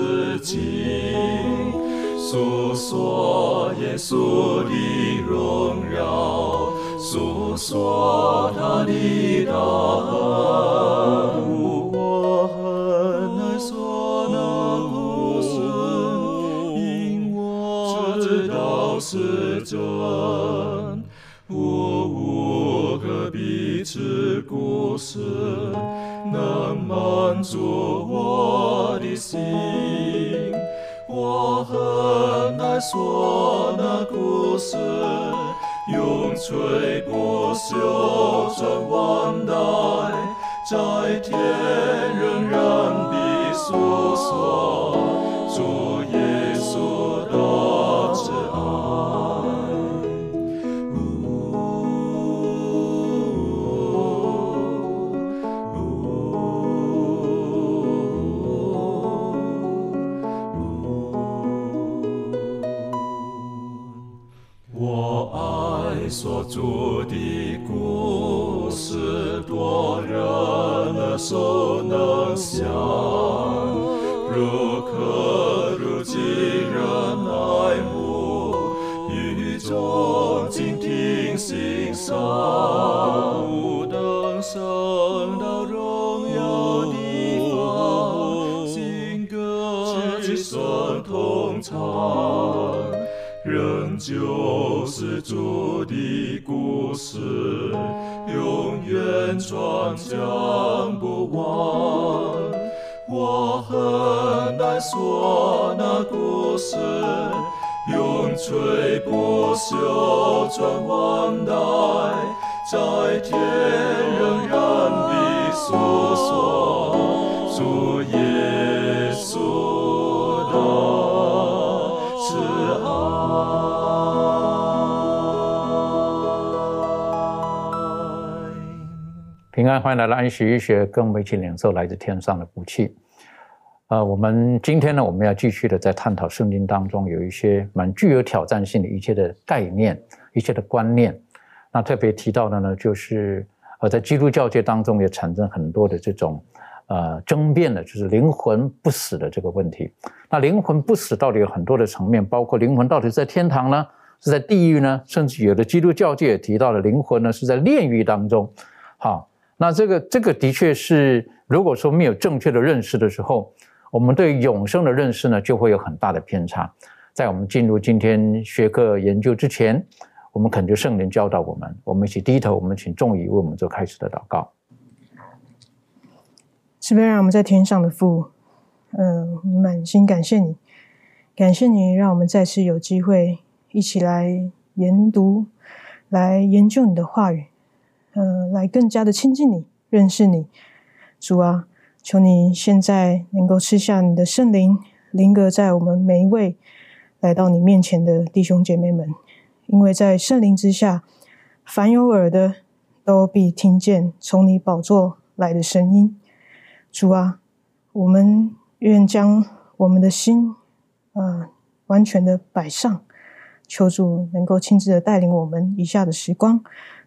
自己，诉说耶稣的荣耀，诉说他的大恩。永唱。仍旧是主的故事，永远传讲不完。我很难说欢迎来到安息医学，跟我们一起领受来自天上的福气。呃，我们今天呢，我们要继续的在探讨圣经当中有一些蛮具有挑战性的一切的概念、一切的观念。那特别提到的呢，就是呃，在基督教界当中也产生很多的这种呃争辩的，就是灵魂不死的这个问题。那灵魂不死到底有很多的层面，包括灵魂到底是在天堂呢，是在地狱呢？甚至有的基督教界也提到了灵魂呢是在炼狱当中。好，那这个这个的确是，如果说没有正确的认识的时候，我们对永生的认识呢就会有很大的偏差。在我们进入今天学科研究之前，我们恳求圣灵教导我们，我们一起低头，我们请众仪为我们做开始的祷告。是不让我们在天上的父，呃，满心感谢你，感谢你让我们再次有机会一起来研读、来研究你的话语，呃，来更加的亲近你、认识你。主啊，求你现在能够吃下你的圣灵，临格在我们每一位来到你面前的弟兄姐妹们，因为在圣灵之下，凡有耳的都必听见从你宝座来的声音。主啊，我们愿将我们的心，呃，完全的摆上，求主能够亲自的带领我们以下的时光，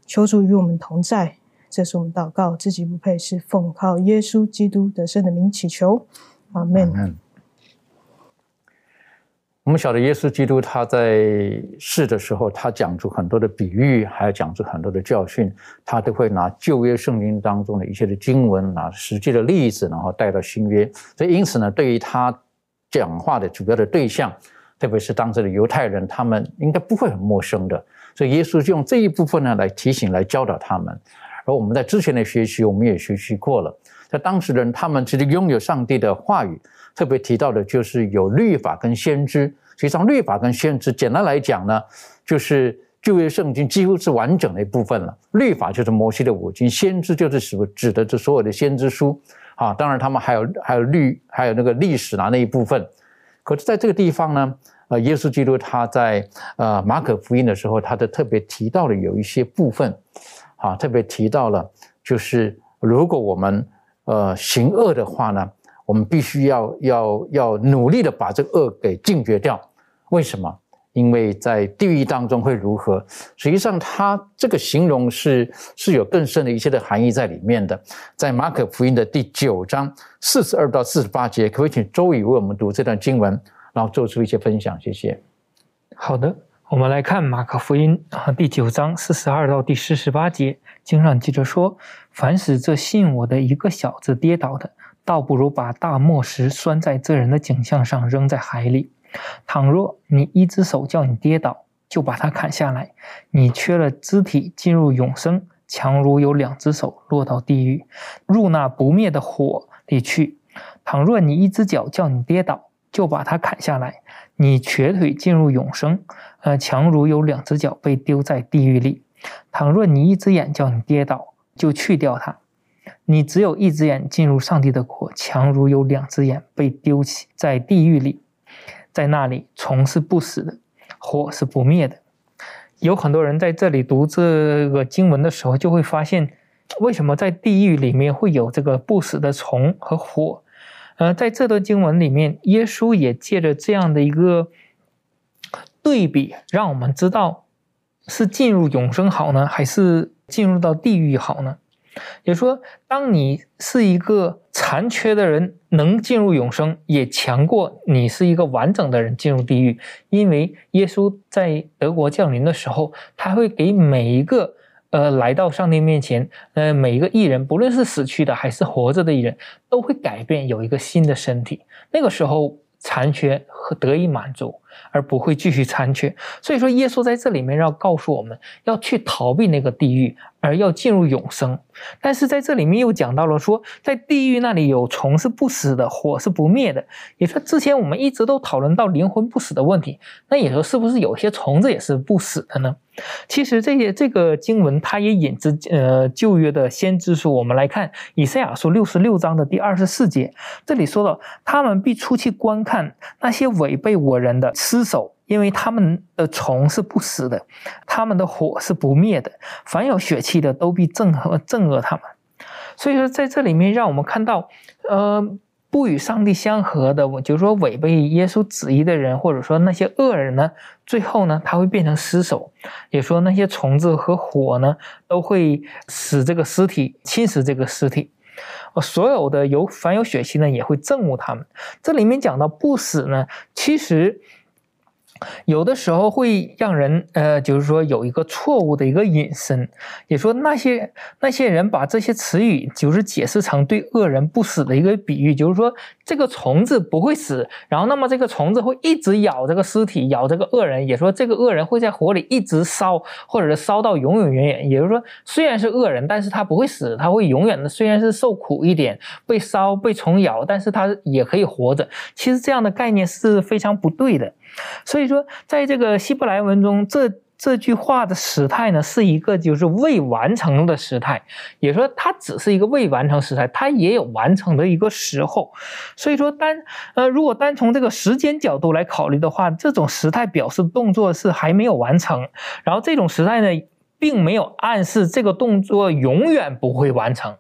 求主与我们同在。这是我们祷告，自己不配，是奉靠耶稣基督得胜的名祈求，阿门。我们晓得耶稣基督他在世的时候，他讲出很多的比喻，还有讲出很多的教训，他都会拿旧约圣经当中的一些的经文，拿实际的例子，然后带到新约。所以因此呢，对于他讲话的主要的对象，特别是当时的犹太人，他们应该不会很陌生的。所以耶稣就用这一部分呢来提醒、来教导他们。而我们在之前的学习，我们也学习过了，在当时人他们其实拥有上帝的话语。特别提到的就是有律法跟先知。实际上，律法跟先知，简单来讲呢，就是旧约圣经几乎是完整的一部分了。律法就是摩西的五经，先知就是指指的这所有的先知书啊。当然，他们还有还有律，还有那个历史啊那一部分。可是，在这个地方呢，呃，耶稣基督他在呃马可福音的时候，他的特别提到了有一些部分，啊，特别提到了，就是如果我们呃行恶的话呢。我们必须要要要努力的把这个恶给禁绝掉。为什么？因为在地狱当中会如何？实际上，他这个形容是是有更深的一些的含义在里面的。在马可福音的第九章四十二到四十八节，可不可以请周宇为我们读这段经文，然后做出一些分享？谢谢。好的，我们来看马可福音啊第九章四十二到第四十八节，经上记着说：“凡使这信我的一个小子跌倒的，倒不如把大磨石拴在这人的颈项上，扔在海里。”倘若你一只手叫你跌倒，就把它砍下来，你缺了肢体进入永生，强如有两只手落到地狱，入那不灭的火里去。倘若你一只脚叫你跌倒，就把它砍下来，你瘸腿进入永生，呃，强如有两只脚被丢在地狱里。倘若你一只眼叫你跌倒，就去掉它，你只有一只眼进入上帝的国，强如有两只眼被丢弃在地狱里。在那里，虫是不死的，火是不灭的。有很多人在这里读这个经文的时候，就会发现，为什么在地狱里面会有这个不死的虫和火？呃，在这段经文里面，耶稣也借着这样的一个对比，让我们知道是进入永生好呢，还是进入到地狱好呢？也说，当你是一个残缺的人，能进入永生，也强过你是一个完整的人进入地狱。因为耶稣在德国降临的时候，他会给每一个呃来到上帝面前，呃每一个艺人，不论是死去的还是活着的艺人，都会改变，有一个新的身体。那个时候。残缺和得以满足，而不会继续残缺。所以说，耶稣在这里面要告诉我们要去逃避那个地狱，而要进入永生。但是在这里面又讲到了说，在地狱那里有虫是不死的，火是不灭的。也说之前我们一直都讨论到灵魂不死的问题，那也说是不是有些虫子也是不死的呢？其实这些这个经文，它也引自呃旧约的先知书。我们来看以赛亚书六十六章的第二十四节，这里说到：“他们必出去观看那些违背我人的尸首，因为他们的虫是不死的，他们的火是不灭的。凡有血气的，都必憎恨憎恶他们。”所以说，在这里面让我们看到，呃。不与上帝相合的，我就是说违背耶稣旨意的人，或者说那些恶人呢，最后呢，他会变成尸首。也说那些虫子和火呢，都会使这个尸体侵蚀这个尸体。所有的有凡有血气呢，也会憎恶他们。这里面讲到不死呢，其实。有的时候会让人呃，就是说有一个错误的一个引申，也说那些那些人把这些词语就是解释成对恶人不死的一个比喻，就是说这个虫子不会死，然后那么这个虫子会一直咬这个尸体，咬这个恶人，也说这个恶人会在火里一直烧，或者是烧到永永远远。也就是说，虽然是恶人，但是他不会死，他会永远的，虽然是受苦一点，被烧被虫咬，但是他也可以活着。其实这样的概念是非常不对的。所以说，在这个希伯来文中，这这句话的时态呢，是一个就是未完成的时态，也说它只是一个未完成时态，它也有完成的一个时候。所以说，单呃，如果单从这个时间角度来考虑的话，这种时态表示动作是还没有完成，然后这种时态呢，并没有暗示这个动作永远不会完成。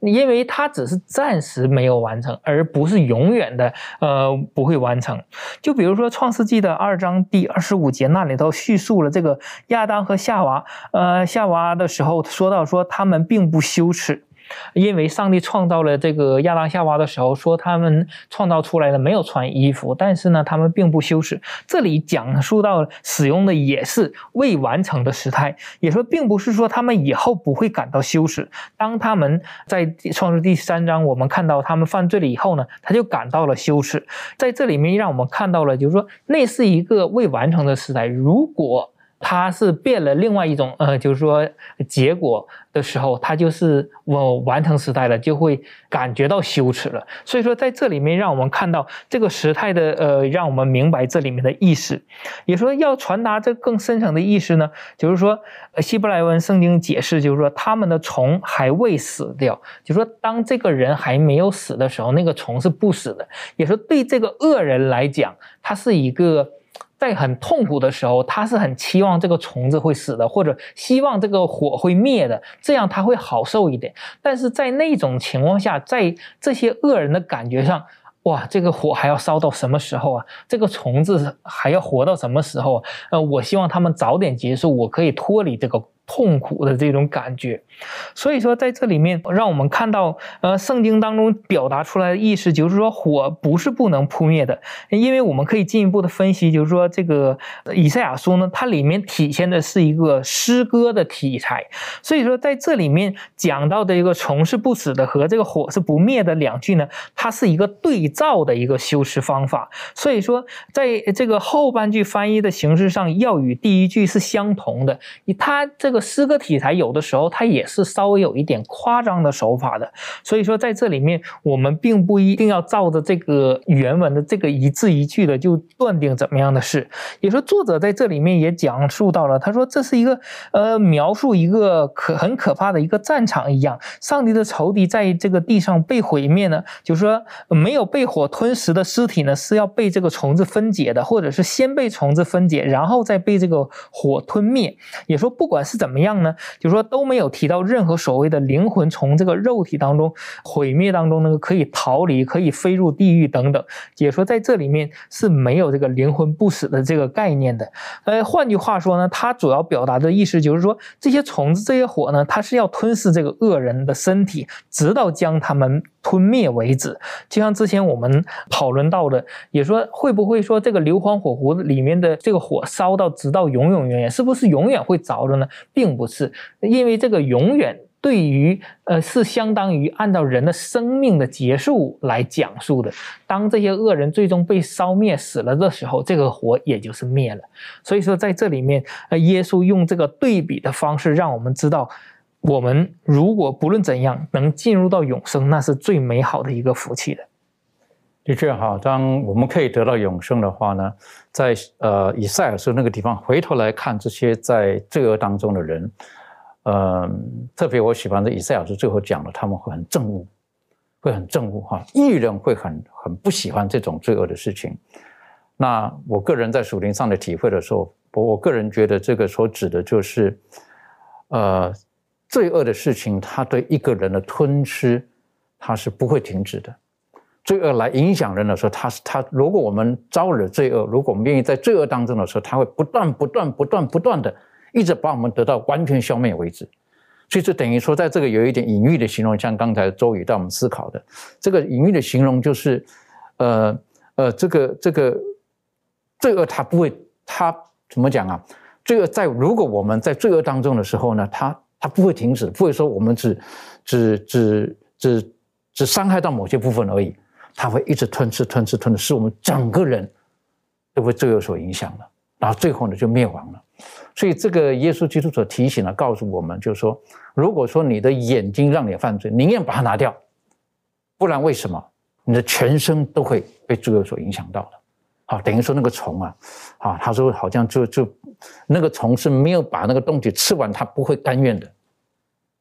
因为它只是暂时没有完成，而不是永远的呃不会完成。就比如说《创世纪》的二章第二十五节那里头叙述了这个亚当和夏娃，呃夏娃的时候说到说他们并不羞耻。因为上帝创造了这个亚当夏娃的时候，说他们创造出来的没有穿衣服，但是呢，他们并不羞耻。这里讲述到使用的也是未完成的时态，也说并不是说他们以后不会感到羞耻。当他们在创世第三章，我们看到他们犯罪了以后呢，他就感到了羞耻。在这里面让我们看到了，就是说那是一个未完成的时代。如果它是变了另外一种，呃，就是说结果的时候，它就是我完成时态了，就会感觉到羞耻了。所以说，在这里面让我们看到这个时态的，呃，让我们明白这里面的意思。也说要传达这更深层的意思呢，就是说，希伯来文圣经解释，就是说他们的虫还未死掉，就说当这个人还没有死的时候，那个虫是不死的。也说对这个恶人来讲，他是一个。在很痛苦的时候，他是很期望这个虫子会死的，或者希望这个火会灭的，这样他会好受一点。但是在那种情况下，在这些恶人的感觉上，哇，这个火还要烧到什么时候啊？这个虫子还要活到什么时候啊？呃，我希望他们早点结束，我可以脱离这个。痛苦的这种感觉，所以说在这里面，让我们看到，呃，圣经当中表达出来的意思就是说，火不是不能扑灭的，因为我们可以进一步的分析，就是说这个以赛亚书呢，它里面体现的是一个诗歌的题材，所以说在这里面讲到的一个虫是不死的和这个火是不灭的两句呢，它是一个对照的一个修辞方法，所以说在这个后半句翻译的形式上要与第一句是相同的，它这个。诗歌题材有的时候它也是稍微有一点夸张的手法的，所以说在这里面我们并不一定要照着这个原文的这个一字一句的就断定怎么样的事。也说作者在这里面也讲述到了，他说这是一个呃描述一个可很可怕的一个战场一样，上帝的仇敌在这个地上被毁灭呢，就是说没有被火吞食的尸体呢是要被这个虫子分解的，或者是先被虫子分解，然后再被这个火吞灭。也说不管是怎。怎么样呢？就是说都没有提到任何所谓的灵魂从这个肉体当中毁灭当中那个可以逃离、可以飞入地狱等等。解说在这里面是没有这个灵魂不死的这个概念的。呃，换句话说呢，它主要表达的意思就是说，这些虫子、这些火呢，它是要吞噬这个恶人的身体，直到将他们。吞灭为止，就像之前我们讨论到的，也说会不会说这个硫磺火湖里面的这个火烧到直到永永远远，是不是永远会着的呢？并不是，因为这个永远对于呃是相当于按照人的生命的结束来讲述的。当这些恶人最终被烧灭死了的时候，这个火也就是灭了。所以说在这里面，呃，耶稣用这个对比的方式，让我们知道。我们如果不论怎样能进入到永生，那是最美好的一个福气的。的确哈，当我们可以得到永生的话呢，在呃以赛尔书那个地方回头来看这些在罪恶当中的人，呃，特别我喜欢的以赛尔书最后讲了，他们会很憎恶，会很憎恶哈，艺人会很很不喜欢这种罪恶的事情。那我个人在属灵上的体会的时候，我我个人觉得这个所指的就是，呃。罪恶的事情，它对一个人的吞吃，它是不会停止的。罪恶来影响人的时候，它是它。如果我们招惹罪恶，如果我们愿意在罪恶当中的时候，它会不断、不断、不断、不断的，一直把我们得到完全消灭为止。所以，这等于说，在这个有一点隐喻的形容，像刚才周宇带我们思考的，这个隐喻的形容就是，呃呃，这个这个罪恶它不会，它怎么讲啊？罪恶在如果我们在罪恶当中的时候呢，它。它不会停止，不会说我们只只只只只伤害到某些部分而已，它会一直吞吃吞吃吞吃，使我们整个人都会罪恶所影响了，然后最后呢就灭亡了。所以这个耶稣基督所提醒了，告诉我们，就是说，如果说你的眼睛让你犯罪，宁愿把它拿掉，不然为什么你的全身都会被罪恶所影响到的？好，等于说那个虫啊，啊，他说好像就就那个虫是没有把那个东西吃完，它不会甘愿的。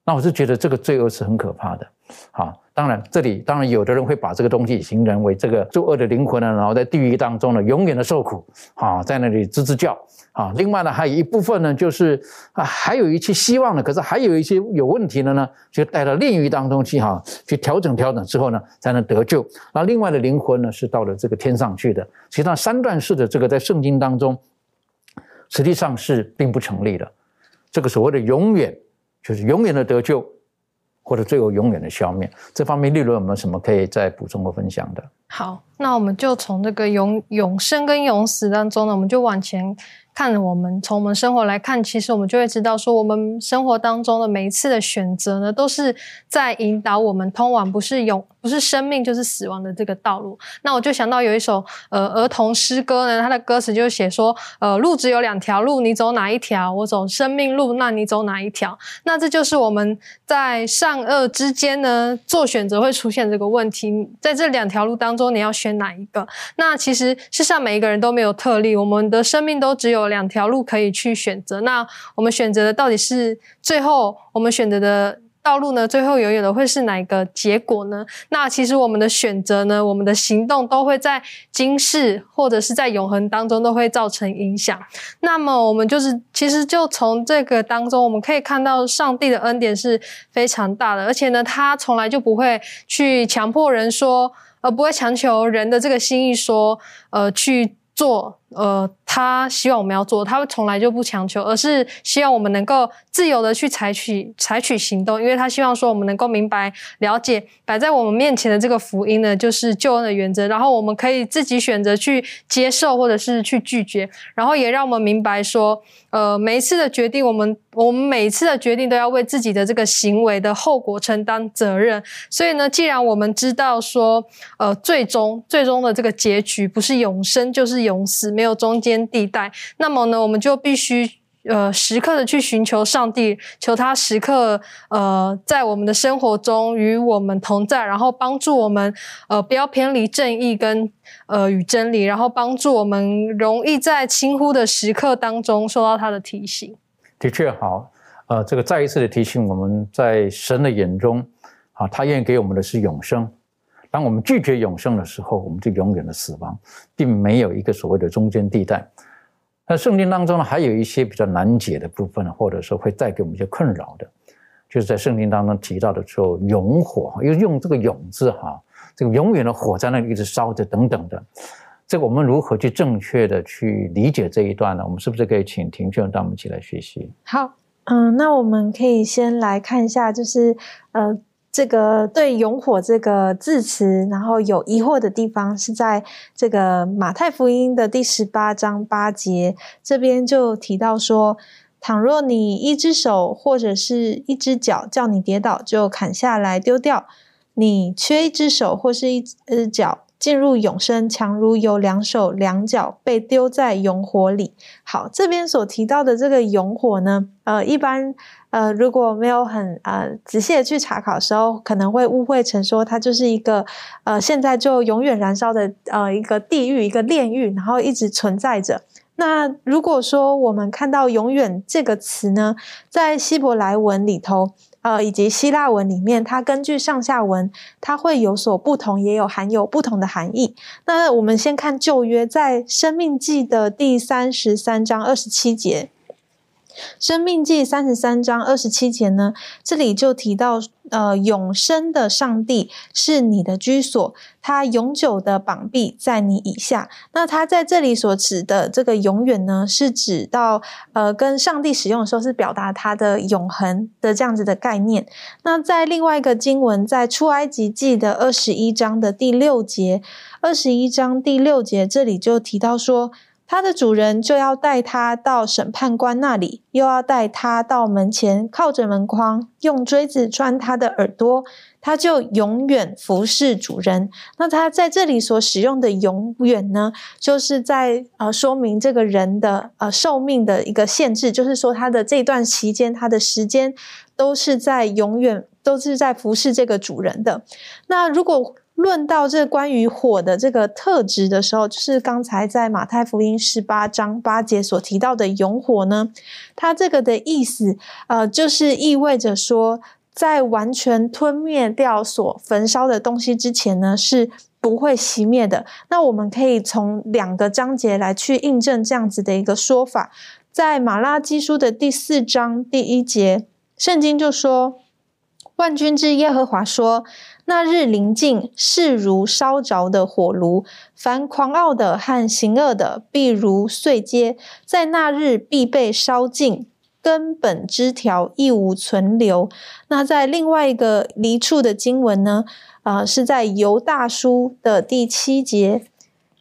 那我是觉得这个罪恶是很可怕的。好，当然这里当然有的人会把这个东西形容为这个作恶的灵魂呢，然后在地狱当中呢永远的受苦，啊，在那里吱吱叫。啊，另外呢还有一部分呢就是啊还有一些希望呢，可是还有一些有问题的呢，就带到炼狱当中去哈，去调整调整之后呢才能得救。那另外的灵魂呢是到了这个天上去的。实际上三段式的这个在圣经当中实际上是并不成立的。这个所谓的永远就是永远的得救。或者最后永远的消灭，这方面利润有没有什么可以再补充和分享的？好，那我们就从这个永永生跟永死当中呢，我们就往前。看我们从我们生活来看，其实我们就会知道，说我们生活当中的每一次的选择呢，都是在引导我们通往不是永不是生命就是死亡的这个道路。那我就想到有一首呃儿童诗歌呢，它的歌词就写说，呃路只有两条路，你走哪一条？我走生命路，那你走哪一条？那这就是我们在善恶之间呢做选择会出现这个问题，在这两条路当中，你要选哪一个？那其实世上每一个人都没有特例，我们的生命都只有。两条路可以去选择，那我们选择的到底是最后我们选择的道路呢？最后永远的会是哪个结果呢？那其实我们的选择呢，我们的行动都会在今世或者是在永恒当中都会造成影响。那么我们就是其实就从这个当中，我们可以看到上帝的恩典是非常大的，而且呢，他从来就不会去强迫人说。而不会强求人的这个心意说，呃，去做。呃，他希望我们要做，他从来就不强求，而是希望我们能够自由的去采取采取行动，因为他希望说我们能够明白了解摆在我们面前的这个福音呢，就是救恩的原则，然后我们可以自己选择去接受或者是去拒绝，然后也让我们明白说，呃，每一次的决定，我们我们每一次的决定都要为自己的这个行为的后果承担责任。所以呢，既然我们知道说，呃，最终最终的这个结局不是永生就是永死，没有。没有中间地带，那么呢，我们就必须呃时刻的去寻求上帝，求他时刻呃在我们的生活中与我们同在，然后帮助我们呃不要偏离正义跟呃与真理，然后帮助我们容易在轻忽的时刻当中受到他的提醒。的确好，呃，这个再一次的提醒我们在神的眼中啊，他愿意给我们的是永生。当我们拒绝永生的时候，我们就永远的死亡，并没有一个所谓的中间地带。那圣经当中呢，还有一些比较难解的部分，或者说会带给我们一些困扰的，就是在圣经当中提到的时候，永火，又用这个“永”字哈，这个永远的火在那里一直烧着等等的。这个我们如何去正确的去理解这一段呢？我们是不是可以请庭训带我们一起来学习？好，嗯，那我们可以先来看一下，就是呃。这个对“勇火”这个字词，然后有疑惑的地方，是在这个马太福音的第十八章八节这边就提到说：“倘若你一只手或者是一只脚叫你跌倒，就砍下来丢掉；你缺一只手或是一只脚。”进入永生，强如有两手两脚被丢在永火里。好，这边所提到的这个永火呢，呃，一般呃如果没有很呃仔细的去查考的时候，可能会误会成说它就是一个呃现在就永远燃烧的呃一个地狱一个炼狱，然后一直存在着。那如果说我们看到“永远”这个词呢，在希伯来文里头。呃，以及希腊文里面，它根据上下文，它会有所不同，也有含有不同的含义。那我们先看旧约，在生命记的第三十三章二十七节。生命记三十三章二十七节呢，这里就提到，呃，永生的上帝是你的居所，他永久的绑臂在你以下。那他在这里所指的这个永远呢，是指到，呃，跟上帝使用的时候是表达他的永恒的这样子的概念。那在另外一个经文，在出埃及记的二十一章的第六节，二十一章第六节这里就提到说。他的主人就要带他到审判官那里，又要带他到门前，靠着门框，用锥子穿他的耳朵，他就永远服侍主人。那他在这里所使用的“永远”呢，就是在呃说明这个人的呃寿命的一个限制，就是说他的这段期间，他的时间都是在永远都是在服侍这个主人的。那如果论到这关于火的这个特质的时候，就是刚才在马太福音十八章八节所提到的永火呢，它这个的意思，呃，就是意味着说，在完全吞灭掉所焚烧的东西之前呢，是不会熄灭的。那我们可以从两个章节来去印证这样子的一个说法，在马拉基书的第四章第一节，圣经就说：“万军之耶和华说。”那日临近，势如烧着的火炉，凡狂傲的和行恶的，必如碎秸，在那日必被烧尽，根本枝条亦无存留。那在另外一个离处的经文呢？啊，是在犹大书的第七节。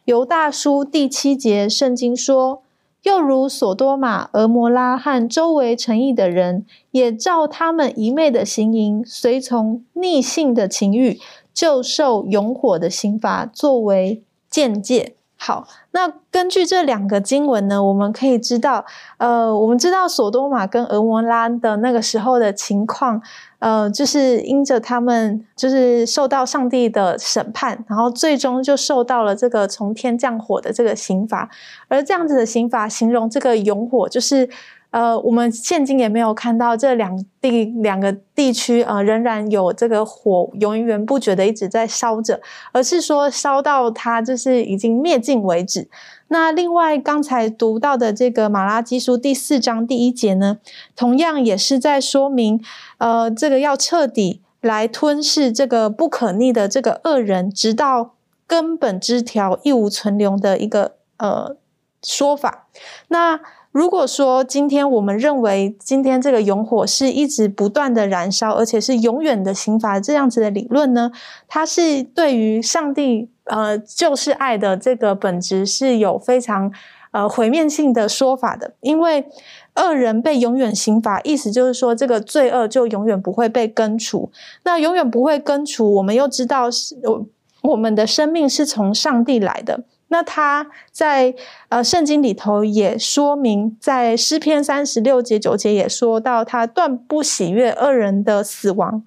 犹大书第七节，圣经说。又如索多玛、俄摩拉和周围城邑的人，也照他们一昧的行淫，随从逆性的情欲，就受永火的刑罚作为见解。好，那根据这两个经文呢，我们可以知道，呃，我们知道索多玛跟俄摩拉的那个时候的情况。呃，就是因着他们就是受到上帝的审判，然后最终就受到了这个从天降火的这个刑罚，而这样子的刑罚形容这个永火，就是呃，我们现今也没有看到这两地两个地区呃仍然有这个火源源不绝的一直在烧着，而是说烧到它就是已经灭尽为止。那另外刚才读到的这个马拉基书第四章第一节呢，同样也是在说明，呃，这个要彻底来吞噬这个不可逆的这个恶人，直到根本枝条一无存留的一个呃说法。那如果说今天我们认为今天这个永火是一直不断的燃烧，而且是永远的刑罚这样子的理论呢，它是对于上帝呃就是爱的这个本质是有非常呃毁灭性的说法的，因为恶人被永远刑罚，意思就是说这个罪恶就永远不会被根除，那永远不会根除，我们又知道是我我们的生命是从上帝来的。那他在呃圣经里头也说明，在诗篇三十六节九节也说到，他断不喜悦恶人的死亡。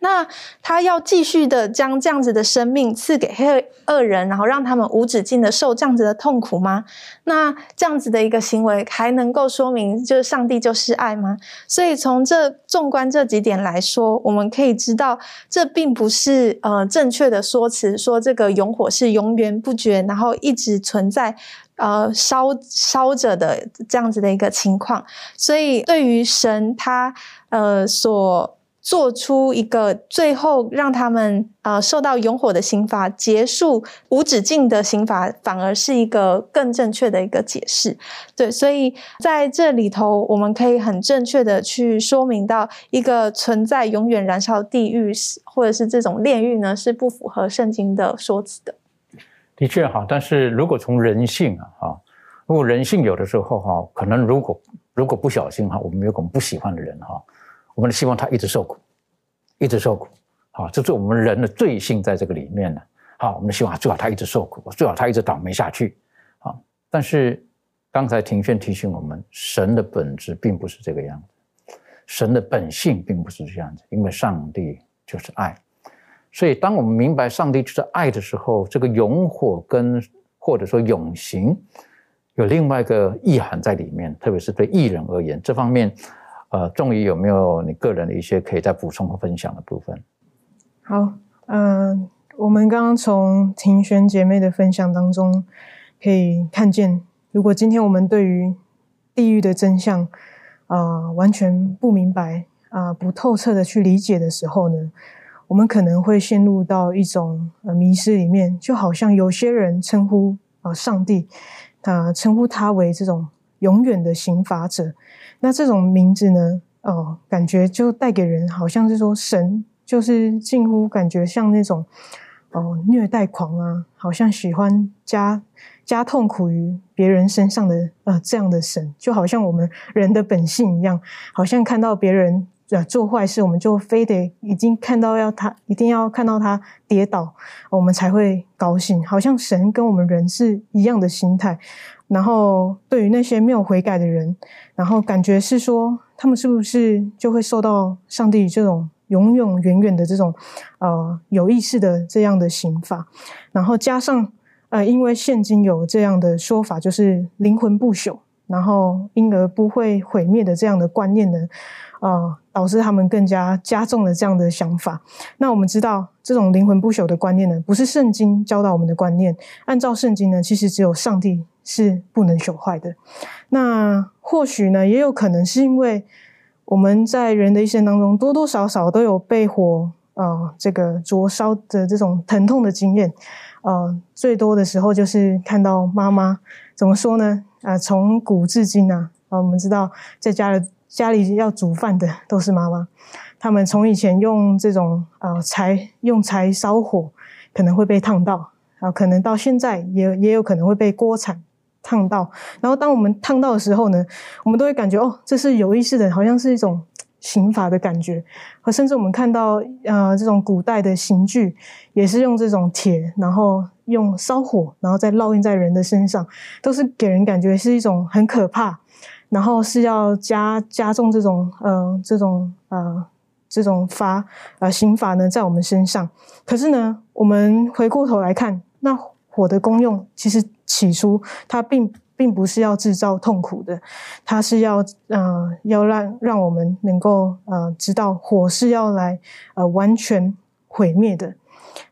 那他要继续的将这样子的生命赐给黑恶人，然后让他们无止境的受这样子的痛苦吗？那这样子的一个行为还能够说明就是上帝就是爱吗？所以从这纵观这几点来说，我们可以知道，这并不是呃正确的说辞，说这个永火是永远不绝，然后一直存在呃烧烧着的这样子的一个情况。所以对于神他呃所做出一个最后让他们呃受到永火的刑罚，结束无止境的刑罚，反而是一个更正确的一个解释。对，所以在这里头，我们可以很正确的去说明到，一个存在永远燃烧地狱，或者是这种炼狱呢，是不符合圣经的说辞的。的确哈，但是如果从人性啊哈，如果人性有的时候哈，可能如果如果不小心哈，我们有我们不喜欢的人哈。我们希望他一直受苦，一直受苦，好，这是我们人的罪性在这个里面呢。好，我们希望最好他一直受苦，最好他一直倒霉下去。好，但是刚才庭轩提醒我们，神的本质并不是这个样子，神的本性并不是这样子，因为上帝就是爱。所以，当我们明白上帝就是爱的时候，这个永火跟或者说永行有另外一个意涵在里面，特别是对艺人而言，这方面。呃，仲怡有没有你个人的一些可以再补充和分享的部分？好，嗯，我们刚刚从庭轩姐妹的分享当中可以看见，如果今天我们对于地狱的真相啊完全不明白啊不透彻的去理解的时候呢，我们可能会陷入到一种呃迷失里面，就好像有些人称呼啊上帝，啊称呼他为这种永远的刑罚者。那这种名字呢？哦，感觉就带给人好像是说神就是近乎感觉像那种哦虐待狂啊，好像喜欢加加痛苦于别人身上的呃这样的神，就好像我们人的本性一样，好像看到别人呃做坏事，我们就非得已经看到要他一定要看到他跌倒，我们才会高兴，好像神跟我们人是一样的心态。然后，对于那些没有悔改的人，然后感觉是说，他们是不是就会受到上帝这种永永远远的这种呃有意识的这样的刑罚？然后加上呃，因为现今有这样的说法，就是灵魂不朽，然后因而不会毁灭的这样的观念呢，呃，导致他们更加加重了这样的想法。那我们知道，这种灵魂不朽的观念呢，不是圣经教导我们的观念。按照圣经呢，其实只有上帝。是不能朽坏的。那或许呢，也有可能是因为我们在人的一生当中，多多少少都有被火啊这个灼烧的这种疼痛的经验。呃，最多的时候就是看到妈妈怎么说呢？啊，从古至今啊，啊，我们知道在家的家里要煮饭的都是妈妈，他们从以前用这种啊柴用柴烧火，可能会被烫到啊，可能到现在也也有可能会被锅铲。烫到，然后当我们烫到的时候呢，我们都会感觉哦，这是有意识的，好像是一种刑罚的感觉。和甚至我们看到呃这种古代的刑具，也是用这种铁，然后用烧火，然后再烙印在人的身上，都是给人感觉是一种很可怕，然后是要加加重这种呃这种呃这种罚呃刑罚呢在我们身上。可是呢，我们回过头来看，那火的功用其实。起初，它并并不是要制造痛苦的，它是要呃要让让我们能够呃知道火是要来呃完全毁灭的，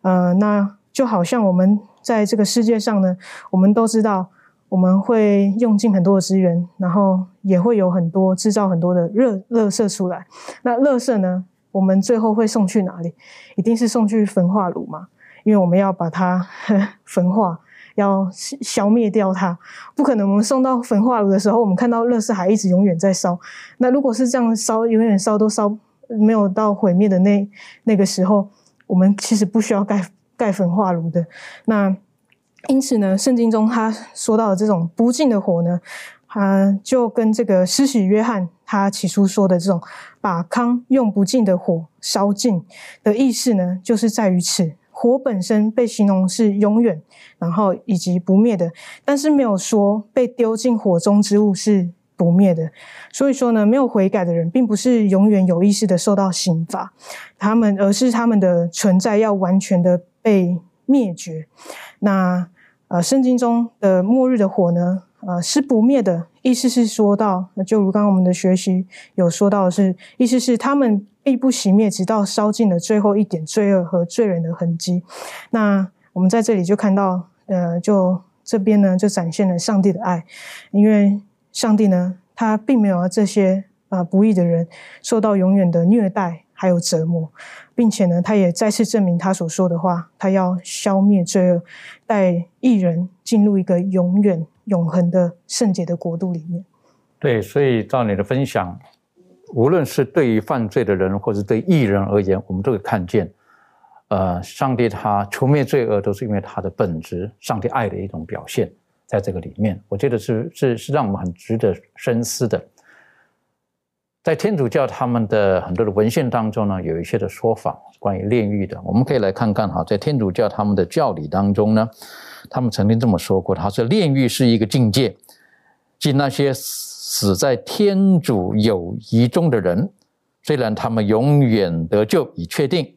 呃，那就好像我们在这个世界上呢，我们都知道我们会用尽很多的资源，然后也会有很多制造很多的热热色出来。那热色呢，我们最后会送去哪里？一定是送去焚化炉嘛？因为我们要把它呵 焚化，要消灭掉它。不可能，我们送到焚化炉的时候，我们看到乐色还一直永远在烧。那如果是这样烧，永远烧都烧没有到毁灭的那那个时候，我们其实不需要盖盖焚化炉的。那因此呢，圣经中他说到的这种不尽的火呢，啊，就跟这个施洗约翰他起初说的这种把糠用不尽的火烧尽的意思呢，就是在于此。火本身被形容是永远，然后以及不灭的，但是没有说被丢进火中之物是不灭的。所以说呢，没有悔改的人，并不是永远有意识的受到刑罚，他们而是他们的存在要完全的被灭绝。那呃，圣经中的末日的火呢，呃，是不灭的。意思是说到，就如刚刚我们的学习有说到的是，意思是他们。必不熄灭，直到烧尽了最后一点罪恶和罪人的痕迹。那我们在这里就看到，呃，就这边呢，就展现了上帝的爱，因为上帝呢，他并没有让这些啊不义的人受到永远的虐待还有折磨，并且呢，他也再次证明他所说的话，他要消灭罪恶，带义人进入一个永远永恒的圣洁的国度里面。对，所以照你的分享。无论是对于犯罪的人，或者对艺人而言，我们都会看见，呃，上帝他除灭罪恶，都是因为他的本质，上帝爱的一种表现，在这个里面，我觉得是是是让我们很值得深思的。在天主教他们的很多的文献当中呢，有一些的说法关于炼狱的，我们可以来看看哈，在天主教他们的教理当中呢，他们曾经这么说过，他说炼狱是一个境界，即那些。死在天主友谊中的人，虽然他们永远得救已确定，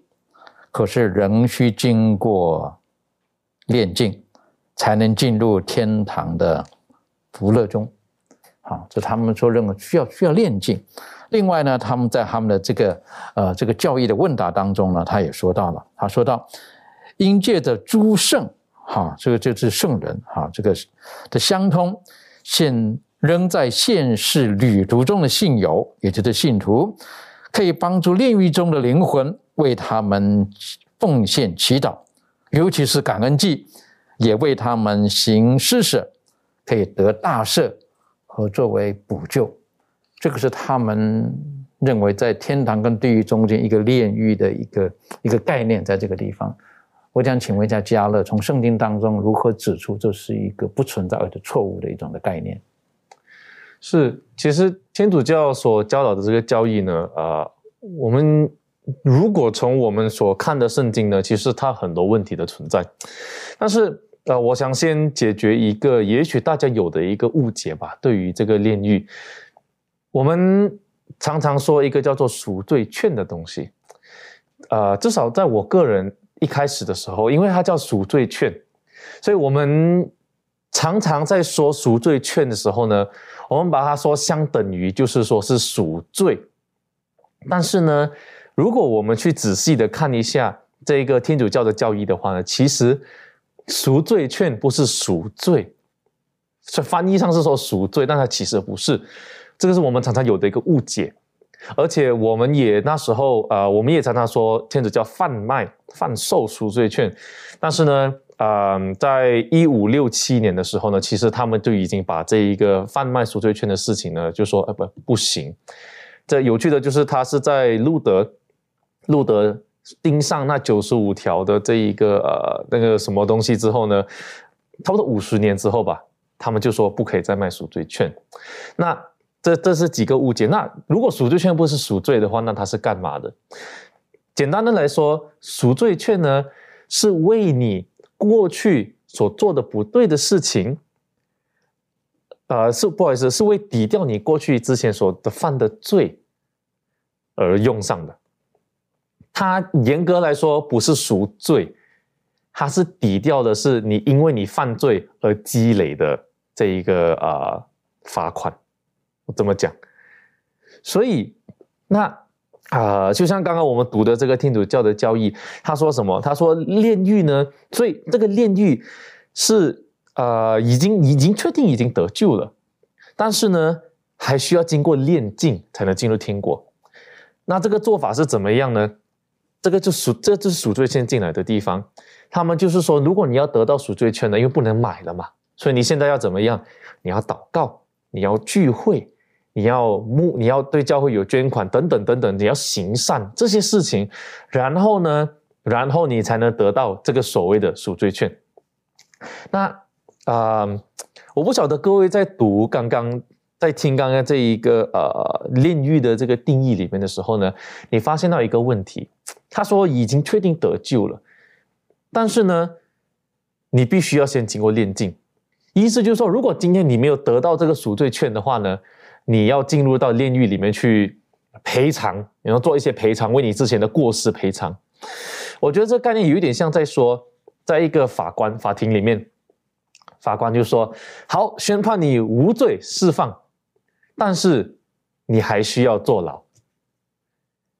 可是仍需经过炼境，才能进入天堂的福乐中。好，这他们说认为需要需要炼境。另外呢，他们在他们的这个呃这个教义的问答当中呢，他也说到了，他说到因借着诸圣，哈，这个就是圣人，哈，这个的相通现。仍在现世旅途中的信友，也就是信徒，可以帮助炼狱中的灵魂，为他们奉献祈祷，尤其是感恩祭，也为他们行施舍，可以得大赦和作为补救。这个是他们认为在天堂跟地狱中间一个炼狱的一个一个概念，在这个地方，我想请问一下嘉乐，从圣经当中如何指出这是一个不存在的错误的一种的概念？是，其实天主教所教导的这个教义呢，呃，我们如果从我们所看的圣经呢，其实它很多问题的存在。但是，呃，我想先解决一个也许大家有的一个误解吧。对于这个炼狱，我们常常说一个叫做赎罪券的东西，呃，至少在我个人一开始的时候，因为它叫赎罪券，所以我们常常在说赎罪券的时候呢。我们把它说相等于，就是说是赎罪。但是呢，如果我们去仔细的看一下这一个天主教的教义的话呢，其实赎罪券不是赎罪，所以翻译上是说赎罪，但它其实不是。这个是我们常常有的一个误解，而且我们也那时候呃，我们也常常说天主教贩卖、贩售赎罪券，但是呢。嗯，在一五六七年的时候呢，其实他们就已经把这一个贩卖赎罪券的事情呢，就说呃不不行。这有趣的就是他是在路德路德钉上那九十五条的这一个呃那个什么东西之后呢，差不多五十年之后吧，他们就说不可以再卖赎罪券。那这这是几个误解。那如果赎罪券不是赎罪的话，那它是干嘛的？简单的来说，赎罪券呢是为你。过去所做的不对的事情，呃，是不好意思，是为抵掉你过去之前所的犯的罪而用上的。它严格来说不是赎罪，它是抵掉的是你因为你犯罪而积累的这一个呃罚款。怎么讲？所以那。啊，就像刚刚我们读的这个天主教的教义，他说什么？他说炼狱呢？所以这个炼狱是呃，已经已经确定已经得救了，但是呢，还需要经过炼境才能进入天国。那这个做法是怎么样呢？这个就赎，这就是赎罪券进来的地方。他们就是说，如果你要得到赎罪券呢，因为不能买了嘛，所以你现在要怎么样？你要祷告，你要聚会，你要募，你要对教会有捐款等等等等，你要行善这些事情，然后呢，然后你才能得到这个所谓的赎罪券。那啊，我不晓得各位在读刚刚在听刚刚这一个呃炼狱的这个定义里面的时候呢，你发现到一个问题，他说已经确定得救了。但是呢，你必须要先经过炼境，意思就是说，如果今天你没有得到这个赎罪券的话呢，你要进入到炼狱里面去赔偿，然后做一些赔偿，为你之前的过失赔偿。我觉得这概念有一点像在说，在一个法官法庭里面，法官就说：“好，宣判你无罪释放，但是你还需要坐牢。”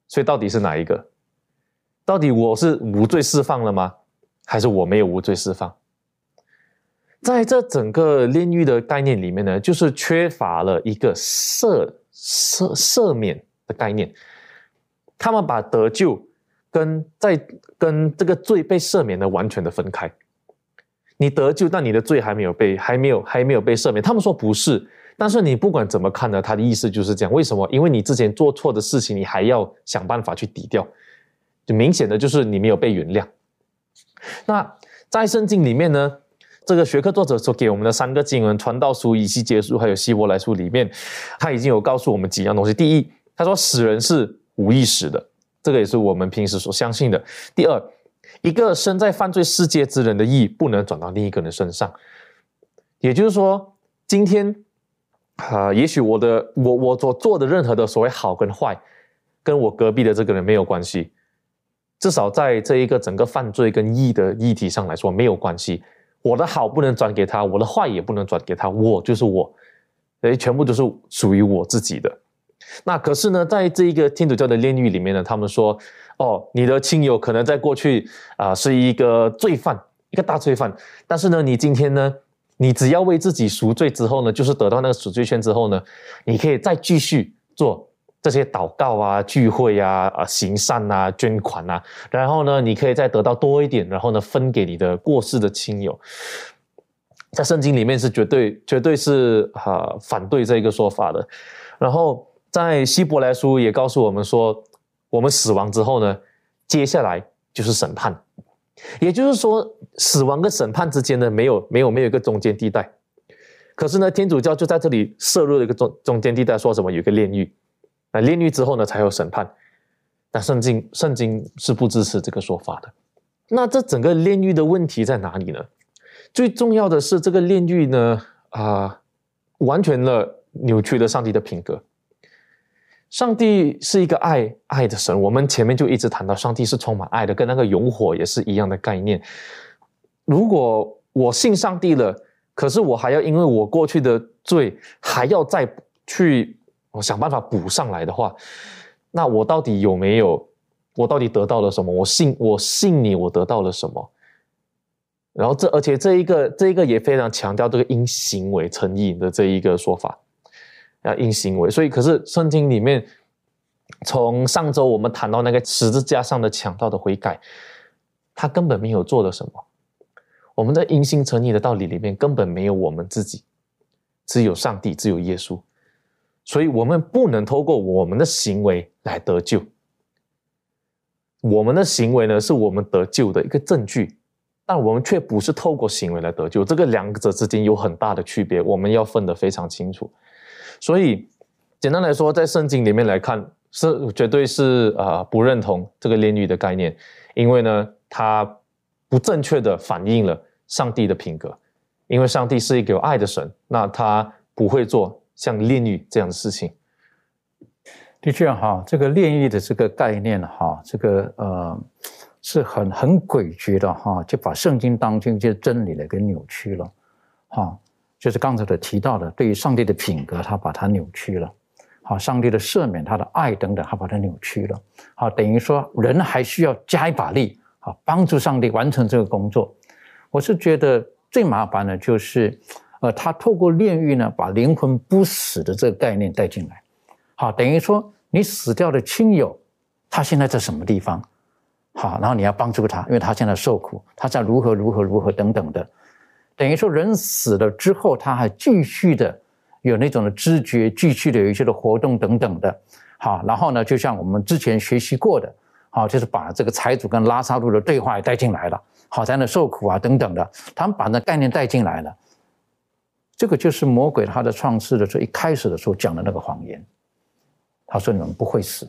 所以到底是哪一个？到底我是无罪释放了吗？还是我没有无罪释放，在这整个炼狱的概念里面呢，就是缺乏了一个赦赦赦免的概念。他们把得救跟在跟这个罪被赦免的完全的分开。你得救，但你的罪还没有被还没有还没有被赦免。他们说不是，但是你不管怎么看呢，他的意思就是这样。为什么？因为你之前做错的事情，你还要想办法去抵掉，就明显的就是你没有被原谅。那在圣经里面呢，这个学科作者所给我们的三个经文《传道书》《以西结书》还有《希伯来书》里面，他已经有告诉我们几样东西。第一，他说死人是无意识的，这个也是我们平时所相信的。第二，一个身在犯罪世界之人的意不能转到另一个人身上，也就是说，今天啊，也许我的我我所做的任何的所谓好跟坏，跟我隔壁的这个人没有关系。至少在这一个整个犯罪跟义的议题上来说没有关系，我的好不能转给他，我的坏也不能转给他，我就是我，哎，全部都是属于我自己的。那可是呢，在这一个天主教的炼狱里面呢，他们说，哦，你的亲友可能在过去啊是一个罪犯，一个大罪犯，但是呢，你今天呢，你只要为自己赎罪之后呢，就是得到那个赎罪券之后呢，你可以再继续做。这些祷告啊、聚会啊、啊行善啊、捐款啊，然后呢，你可以再得到多一点，然后呢，分给你的过世的亲友。在圣经里面是绝对、绝对是啊反对这个说法的。然后在希伯来书也告诉我们说，我们死亡之后呢，接下来就是审判。也就是说，死亡跟审判之间呢，没有、没有、没有一个中间地带。可是呢，天主教就在这里设入了一个中中间地带，说什么有一个炼狱。那炼狱之后呢，才有审判。那圣经圣经是不支持这个说法的。那这整个炼狱的问题在哪里呢？最重要的是这个炼狱呢，啊，完全的扭曲了上帝的品格。上帝是一个爱爱的神，我们前面就一直谈到，上帝是充满爱的，跟那个永火也是一样的概念。如果我信上帝了，可是我还要因为我过去的罪，还要再去。我想办法补上来的话，那我到底有没有？我到底得到了什么？我信，我信你，我得到了什么？然后这，而且这一个，这一个也非常强调这个因行为成义的这一个说法，要因行为。所以，可是圣经里面，从上周我们谈到那个十字架上的强盗的悔改，他根本没有做了什么。我们在因信成义的道理里面，根本没有我们自己，只有上帝，只有耶稣。所以，我们不能透过我们的行为来得救。我们的行为呢，是我们得救的一个证据，但我们却不是透过行为来得救。这个两者之间有很大的区别，我们要分得非常清楚。所以，简单来说，在圣经里面来看，是绝对是啊不认同这个炼狱的概念，因为呢，它不正确的反映了上帝的品格。因为上帝是一个有爱的神，那他不会做。像炼狱这样的事情，的确哈，这个炼狱的这个概念哈，这个呃是很很诡谲的哈，就把圣经当中一些真理呢给扭曲了，哈，就是刚才的提到的，对于上帝的品格，他把它扭曲了，好，上帝的赦免、他的爱等等，他把它扭曲了，好，等于说人还需要加一把力，好，帮助上帝完成这个工作。我是觉得最麻烦的就是。呃，他透过炼狱呢，把灵魂不死的这个概念带进来，好，等于说你死掉的亲友，他现在在什么地方？好，然后你要帮助他，因为他现在受苦，他在如何如何如何等等的，等于说人死了之后，他还继续的有那种的知觉，继续的有一些的活动等等的。好，然后呢，就像我们之前学习过的，好，就是把这个财主跟拉萨路的对话也带进来了，好在那受苦啊等等的，他们把那概念带进来了。这个就是魔鬼他的创世的时候一开始的时候讲的那个谎言，他说你们不会死。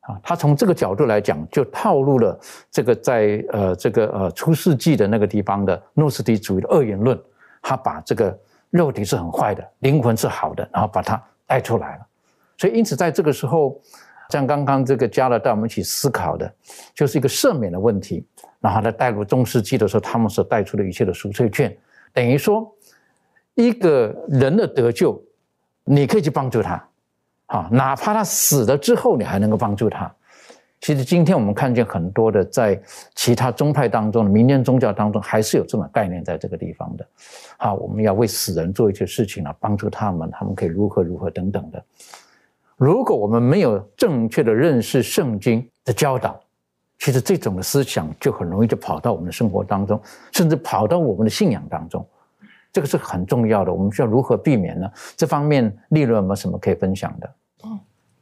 啊，他从这个角度来讲，就套路了这个在呃这个呃初世纪的那个地方的诺斯底主义的二元论，他把这个肉体是很坏的，灵魂是好的，然后把它带出来了。所以因此在这个时候，像刚刚这个加勒带我们一起思考的，就是一个赦免的问题。然后他带入中世纪的时候，他们所带出的一切的赎罪券，等于说一个人的得救，你可以去帮助他。啊，哪怕他死了之后，你还能够帮助他。其实今天我们看见很多的在其他宗派当中的民间宗教当中，还是有这种概念在这个地方的。好，我们要为死人做一些事情啊，帮助他们，他们可以如何如何等等的。如果我们没有正确的认识圣经的教导，其实这种的思想就很容易就跑到我们的生活当中，甚至跑到我们的信仰当中。这个是很重要的，我们需要如何避免呢？这方面利润有没有什么可以分享的？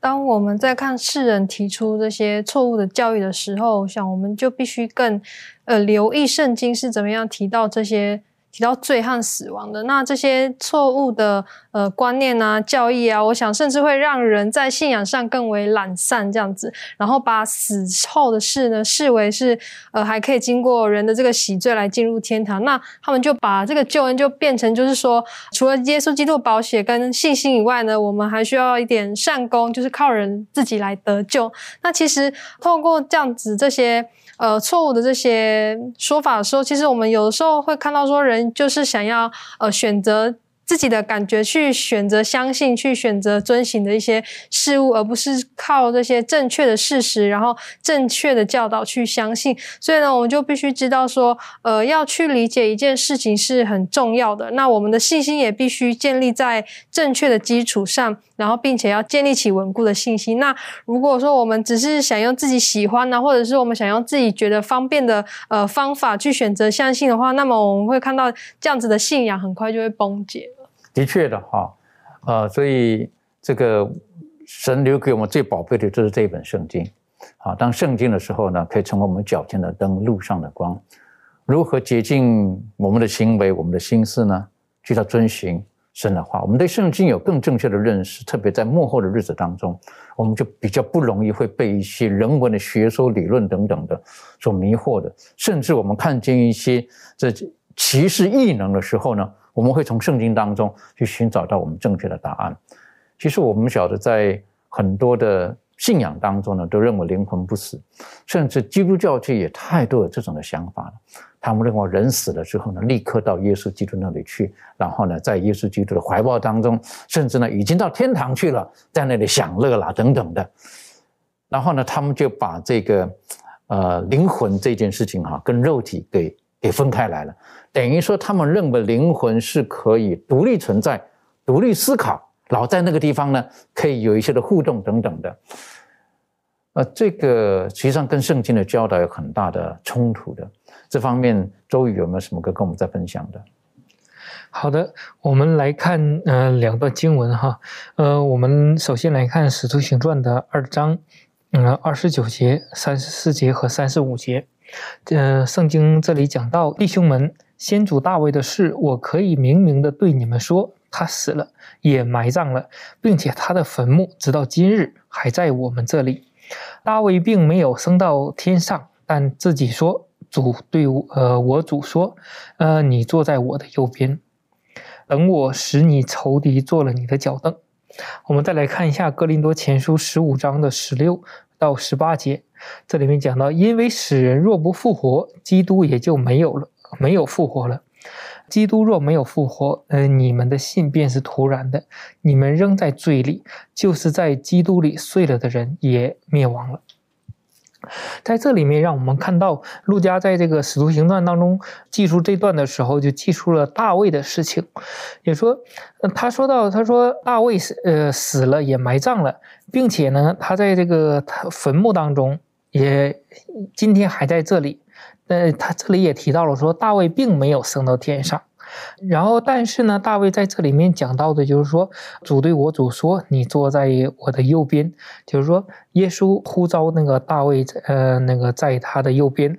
当我们在看世人提出这些错误的教育的时候，我想我们就必须更呃留意圣经是怎么样提到这些。提到罪和死亡的那这些错误的呃观念啊、教义啊，我想甚至会让人在信仰上更为懒散这样子，然后把死后的事呢视为是呃还可以经过人的这个洗罪来进入天堂。那他们就把这个救恩就变成就是说，除了耶稣基督保血跟信心以外呢，我们还需要一点善功，就是靠人自己来得救。那其实透过这样子这些。呃，错误的这些说法的时候，其实我们有的时候会看到说，人就是想要呃选择。自己的感觉去选择相信、去选择遵行的一些事物，而不是靠这些正确的事实，然后正确的教导去相信。所以呢，我们就必须知道说，呃，要去理解一件事情是很重要的。那我们的信心也必须建立在正确的基础上，然后并且要建立起稳固的信心。那如果说我们只是想用自己喜欢呢，或者是我们想用自己觉得方便的呃方法去选择相信的话，那么我们会看到这样子的信仰很快就会崩解。的确的哈，呃，所以这个神留给我们最宝贝的就是这一本圣经，啊，当圣经的时候呢，可以成为我们脚前的灯，路上的光。如何洁净我们的行为、我们的心思呢？就要遵循神的话。我们对圣经有更正确的认识，特别在幕后的日子当中，我们就比较不容易会被一些人文的学说、理论等等的所迷惑的。甚至我们看见一些这歧视异能的时候呢？我们会从圣经当中去寻找到我们正确的答案。其实我们晓得，在很多的信仰当中呢，都认为灵魂不死，甚至基督教界也太多有这种的想法了。他们认为人死了之后呢，立刻到耶稣基督那里去，然后呢，在耶稣基督的怀抱当中，甚至呢，已经到天堂去了，在那里享乐啦等等的。然后呢，他们就把这个呃灵魂这件事情哈，跟肉体给给分开来了。等于说，他们认为灵魂是可以独立存在、独立思考，老在那个地方呢，可以有一些的互动等等的。呃，这个实际上跟圣经的教导有很大的冲突的。这方面，周宇有没有什么可跟我们再分享的？好的，我们来看呃两段经文哈。呃，我们首先来看《使徒行传》的二章，呃，二十九节、三十四节和三十五节。呃，圣经这里讲到弟兄们。先祖大卫的事，我可以明明的对你们说，他死了，也埋葬了，并且他的坟墓直到今日还在我们这里。大卫并没有升到天上，但自己说：“主对我，呃，我主说，呃，你坐在我的右边，等我使你仇敌做了你的脚凳。”我们再来看一下《哥林多前书》十五章的十六到十八节，这里面讲到：“因为使人若不复活，基督也就没有了。”没有复活了。基督若没有复活，呃，你们的信便是徒然的。你们仍在罪里，就是在基督里睡了的人也灭亡了。在这里面，让我们看到路加在这个使徒行传当中记述这段的时候，就记述了大卫的事情。也说，他说到，他说大卫死，呃，死了也埋葬了，并且呢，他在这个坟墓当中。也今天还在这里。呃，他这里也提到了说，大卫并没有升到天上。然后，但是呢，大卫在这里面讲到的就是说，主对我主说：“你坐在我的右边。”就是说，耶稣呼召那个大卫，呃，那个在他的右边。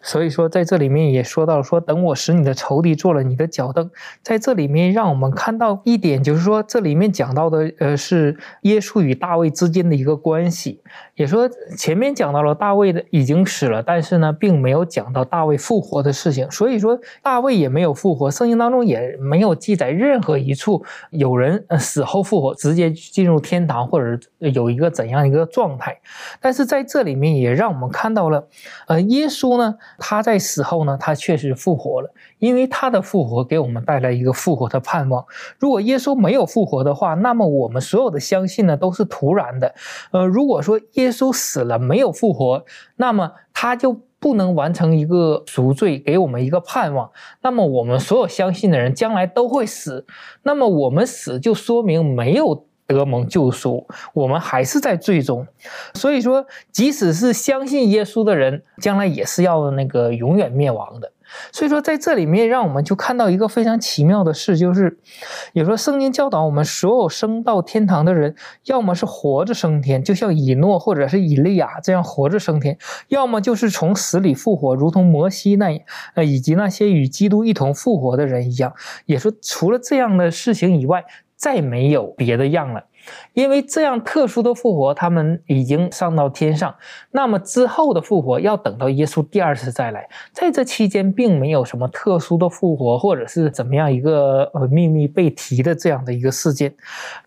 所以说，在这里面也说到说，等我使你的仇敌做了你的脚凳。在这里面，让我们看到一点，就是说，这里面讲到的，呃，是耶稣与大卫之间的一个关系。也说前面讲到了大卫的已经死了，但是呢，并没有讲到大卫复活的事情。所以说，大卫也没有复活，圣经当中也没有记载任何一处有人死后复活，直接进入天堂，或者有一个怎样一个状态。但是在这里面也让我们看到了，呃，耶稣呢。他在死后呢，他确实复活了，因为他的复活给我们带来一个复活的盼望。如果耶稣没有复活的话，那么我们所有的相信呢都是徒然的。呃，如果说耶稣死了没有复活，那么他就不能完成一个赎罪，给我们一个盼望。那么我们所有相信的人将来都会死，那么我们死就说明没有。得蒙救赎，我们还是在最终。所以说，即使是相信耶稣的人，将来也是要那个永远灭亡的。所以说，在这里面，让我们就看到一个非常奇妙的事，就是也说圣经教导我们，所有升到天堂的人，要么是活着升天，就像以诺或者是以利亚这样活着升天；要么就是从死里复活，如同摩西那呃以及那些与基督一同复活的人一样。也说，除了这样的事情以外。再没有别的样了，因为这样特殊的复活，他们已经上到天上。那么之后的复活要等到耶稣第二次再来，在这期间并没有什么特殊的复活，或者是怎么样一个呃秘密被提的这样的一个事件。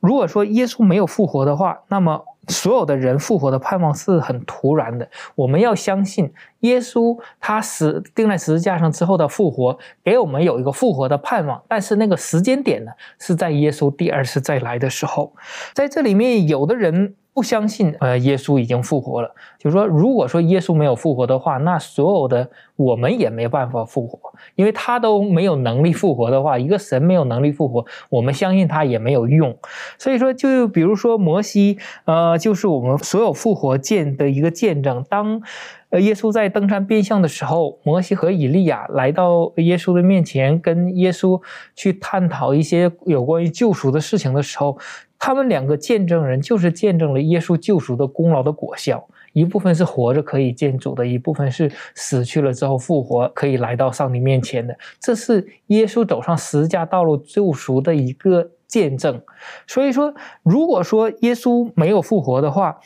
如果说耶稣没有复活的话，那么。所有的人复活的盼望是很突然的。我们要相信耶稣，他死钉在十字架上之后的复活，给我们有一个复活的盼望。但是那个时间点呢，是在耶稣第二次再来的时候。在这里面，有的人。不相信，呃，耶稣已经复活了。就是说，如果说耶稣没有复活的话，那所有的我们也没办法复活，因为他都没有能力复活的话，一个神没有能力复活，我们相信他也没有用。所以说，就比如说摩西，呃，就是我们所有复活见的一个见证。当，呃，耶稣在登山变相的时候，摩西和以利亚来到耶稣的面前，跟耶稣去探讨一些有关于救赎的事情的时候。他们两个见证人就是见证了耶稣救赎的功劳的果效，一部分是活着可以见主的，一部分是死去了之后复活可以来到上帝面前的。这是耶稣走上十架道路救赎的一个见证。所以说，如果说耶稣没有复活的话，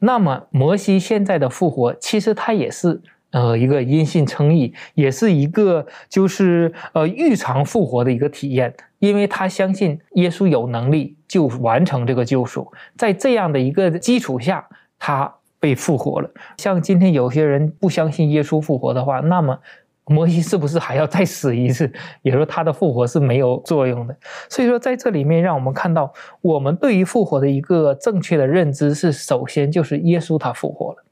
那么摩西现在的复活其实他也是呃一个因信称义，也是一个就是呃预尝复活的一个体验。因为他相信耶稣有能力就完成这个救赎，在这样的一个基础下，他被复活了。像今天有些人不相信耶稣复活的话，那么摩西是不是还要再死一次？也就说他的复活是没有作用的。所以说，在这里面让我们看到，我们对于复活的一个正确的认知是：首先就是耶稣他复活了。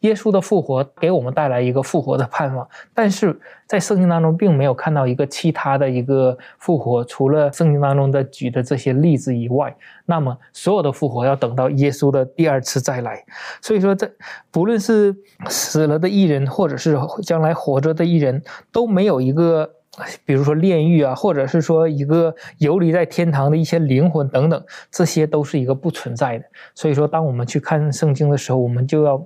耶稣的复活给我们带来一个复活的盼望，但是在圣经当中并没有看到一个其他的一个复活，除了圣经当中的举的这些例子以外，那么所有的复活要等到耶稣的第二次再来。所以说，这不论是死了的艺人，或者是将来活着的艺人，都没有一个，比如说炼狱啊，或者是说一个游离在天堂的一些灵魂等等，这些都是一个不存在的。所以说，当我们去看圣经的时候，我们就要。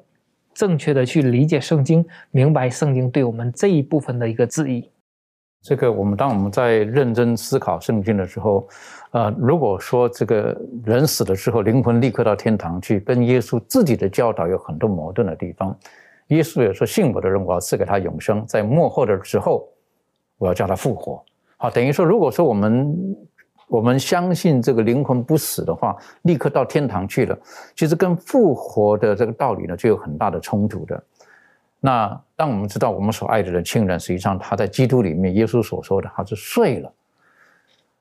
正确的去理解圣经，明白圣经对我们这一部分的一个质疑。这个我们当我们在认真思考圣经的时候，呃，如果说这个人死了之后，灵魂立刻到天堂去，跟耶稣自己的教导有很多矛盾的地方。耶稣也说：“信我的人，我要赐给他永生，在末后的时候，我要叫他复活。”好，等于说，如果说我们。我们相信这个灵魂不死的话，立刻到天堂去了。其实跟复活的这个道理呢，就有很大的冲突的。那当我们知道我们所爱的人、亲人，实际上他在基督里面，耶稣所说的他是睡了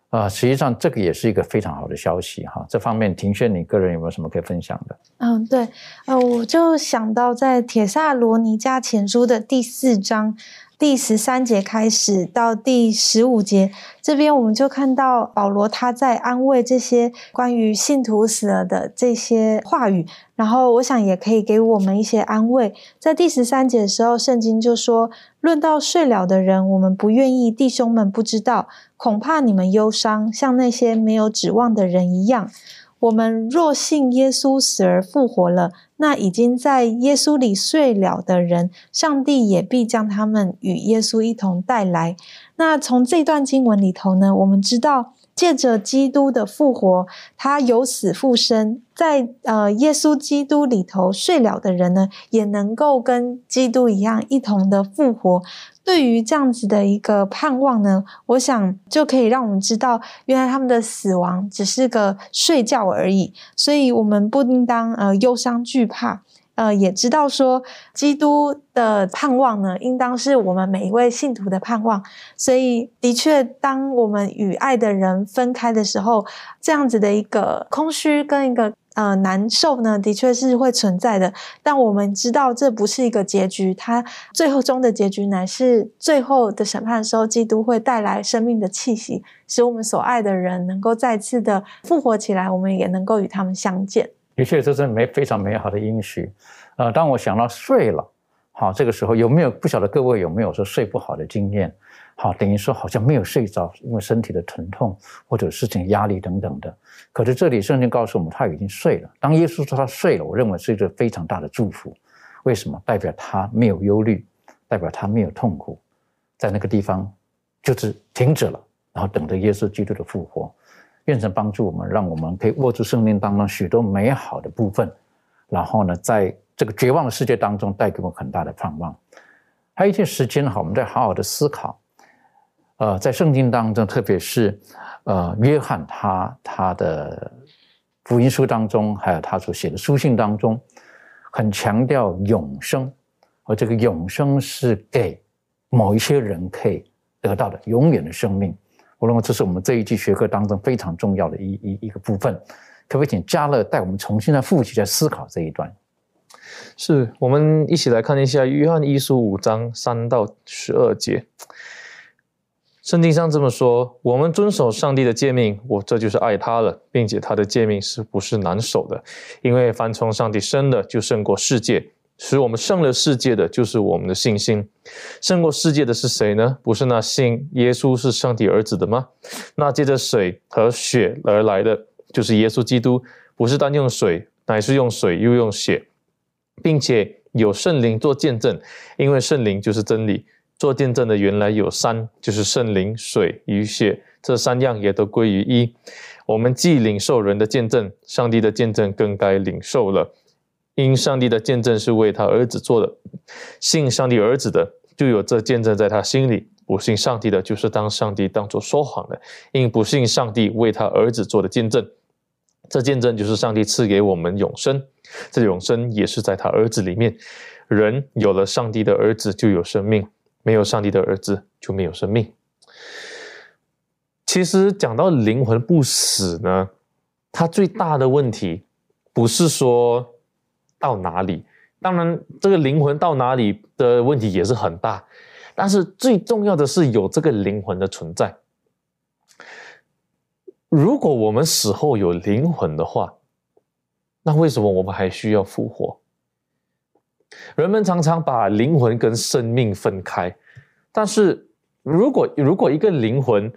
啊。实际上这个也是一个非常好的消息哈。这方面，庭轩，你个人有没有什么可以分享的？嗯，对，呃，我就想到在《铁萨罗尼加前书》的第四章。第十三节开始到第十五节，这边我们就看到保罗他在安慰这些关于信徒死了的这些话语，然后我想也可以给我们一些安慰。在第十三节的时候，圣经就说：“论到睡了的人，我们不愿意弟兄们不知道，恐怕你们忧伤，像那些没有指望的人一样。”我们若信耶稣死而复活了，那已经在耶稣里睡了的人，上帝也必将他们与耶稣一同带来。那从这段经文里头呢，我们知道。借着基督的复活，他由死复生，在呃耶稣基督里头睡了的人呢，也能够跟基督一样一同的复活。对于这样子的一个盼望呢，我想就可以让我们知道，原来他们的死亡只是个睡觉而已，所以我们不应当呃忧伤惧怕。呃，也知道说，基督的盼望呢，应当是我们每一位信徒的盼望。所以，的确，当我们与爱的人分开的时候，这样子的一个空虚跟一个呃难受呢，的确是会存在的。但我们知道，这不是一个结局，它最后中的结局乃是最后的审判的时候，基督会带来生命的气息，使我们所爱的人能够再次的复活起来，我们也能够与他们相见。的确，这是美非常美好的应许。呃，当我想到睡了，好，这个时候有没有不晓得各位有没有说睡不好的经验？好，等于说好像没有睡着，因为身体的疼痛或者事情压力等等的。可是这里圣经告诉我们，他已经睡了。当耶稣说他睡了，我认为是一个非常大的祝福。为什么？代表他没有忧虑，代表他没有痛苦，在那个地方就是停止了，然后等着耶稣基督的复活。愿神帮助我们，让我们可以握住生命当中许多美好的部分，然后呢，在这个绝望的世界当中带给我很大的盼望。还有一些时间哈，我们再好好的思考。呃，在圣经当中，特别是呃约翰他他的福音书当中，还有他所写的书信当中，很强调永生，而这个永生是给某一些人可以得到的永远的生命。我认为这是我们这一季学科当中非常重要的一一一个部分，可不可以请嘉乐带我们重新来复习、来思考这一段？是我们一起来看一下《约翰一书》五章三到十二节。圣经上这么说：“我们遵守上帝的诫命，我这就是爱他了，并且他的诫命是不是难守的？因为凡从上帝生的，就胜过世界。”使我们胜了世界的就是我们的信心，胜过世界的是谁呢？不是那信耶稣是上帝儿子的吗？那借着水和血而来的就是耶稣基督，不是单用水，乃是用水又用血，并且有圣灵做见证，因为圣灵就是真理。做见证的原来有三，就是圣灵、水与血，这三样也都归于一。我们既领受人的见证，上帝的见证更该领受了。因上帝的见证是为他儿子做的，信上帝儿子的就有这见证在他心里；不信上帝的，就是当上帝当作说谎的。因不信上帝为他儿子做的见证，这见证就是上帝赐给我们永生。这永生也是在他儿子里面。人有了上帝的儿子就有生命，没有上帝的儿子就没有生命。其实讲到灵魂不死呢，它最大的问题不是说。到哪里？当然，这个灵魂到哪里的问题也是很大，但是最重要的是有这个灵魂的存在。如果我们死后有灵魂的话，那为什么我们还需要复活？人们常常把灵魂跟生命分开，但是如果如果一个灵魂，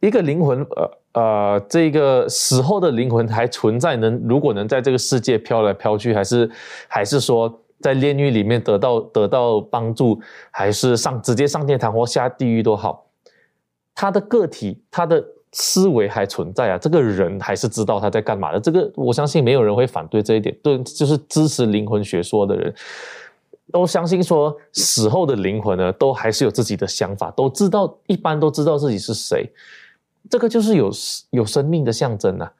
一个灵魂，呃。呃，这个死后的灵魂还存在，能如果能在这个世界飘来飘去，还是还是说在炼狱里面得到得到帮助，还是上直接上天堂或下地狱都好，他的个体他的思维还存在啊，这个人还是知道他在干嘛的。这个我相信没有人会反对这一点，对，就是支持灵魂学说的人都相信说死后的灵魂呢，都还是有自己的想法，都知道一般都知道自己是谁。这个就是有有生命的象征啊，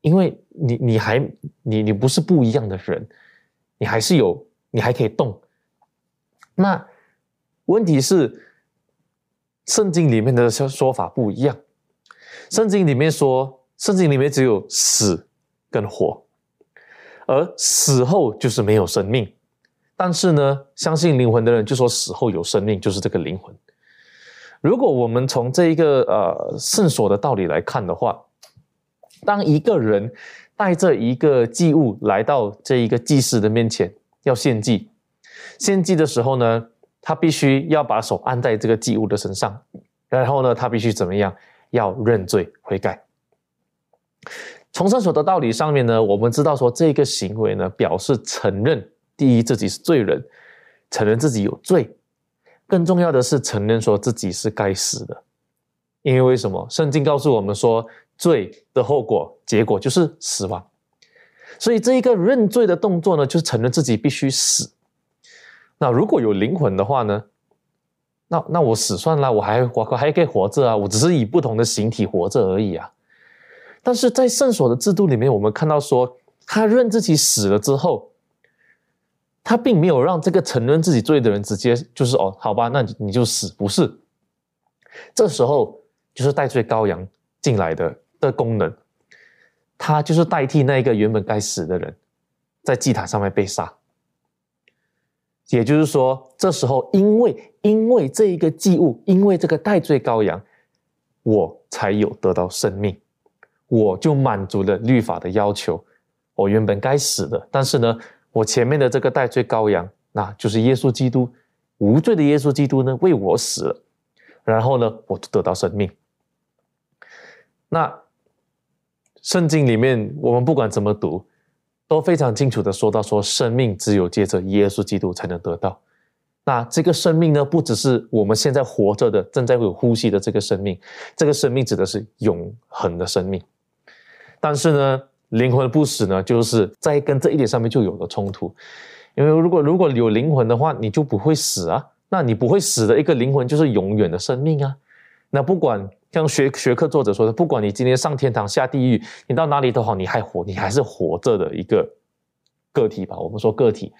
因为你你还你你不是不一样的人，你还是有你还可以动。那问题是，圣经里面的说说法不一样。圣经里面说，圣经里面只有死跟活，而死后就是没有生命。但是呢，相信灵魂的人就说死后有生命，就是这个灵魂。如果我们从这一个呃圣所的道理来看的话，当一个人带着一个祭物来到这一个祭司的面前要献祭，献祭的时候呢，他必须要把手按在这个祭物的身上，然后呢，他必须怎么样？要认罪悔改。从圣所的道理上面呢，我们知道说这个行为呢，表示承认第一自己是罪人，承认自己有罪。更重要的是承认说自己是该死的，因为为什么？圣经告诉我们说，罪的后果、结果就是死亡。所以这一个认罪的动作呢，就是承认自己必须死。那如果有灵魂的话呢？那那我死算了，我还我还可以活着啊，我只是以不同的形体活着而已啊。但是在圣所的制度里面，我们看到说，他认自己死了之后。他并没有让这个承认自己罪的人直接就是哦，好吧，那你就死，不是？这时候就是代罪羔羊进来的的功能，他就是代替那一个原本该死的人，在祭坛上面被杀。也就是说，这时候因为因为这一个祭物，因为这个代罪羔羊，我才有得到生命，我就满足了律法的要求。我原本该死的，但是呢？我前面的这个代罪羔羊，那就是耶稣基督，无罪的耶稣基督呢，为我死了，然后呢，我就得到生命。那圣经里面，我们不管怎么读，都非常清楚的说到，说生命只有借着耶稣基督才能得到。那这个生命呢，不只是我们现在活着的、正在有呼吸的这个生命，这个生命指的是永恒的生命。但是呢？灵魂不死呢，就是在跟这一点上面就有了冲突，因为如果如果有灵魂的话，你就不会死啊，那你不会死的一个灵魂就是永远的生命啊。那不管像学学科作者说的，不管你今天上天堂下地狱，你到哪里都好，你还活，你还是活着的一个个体吧。我们说个体，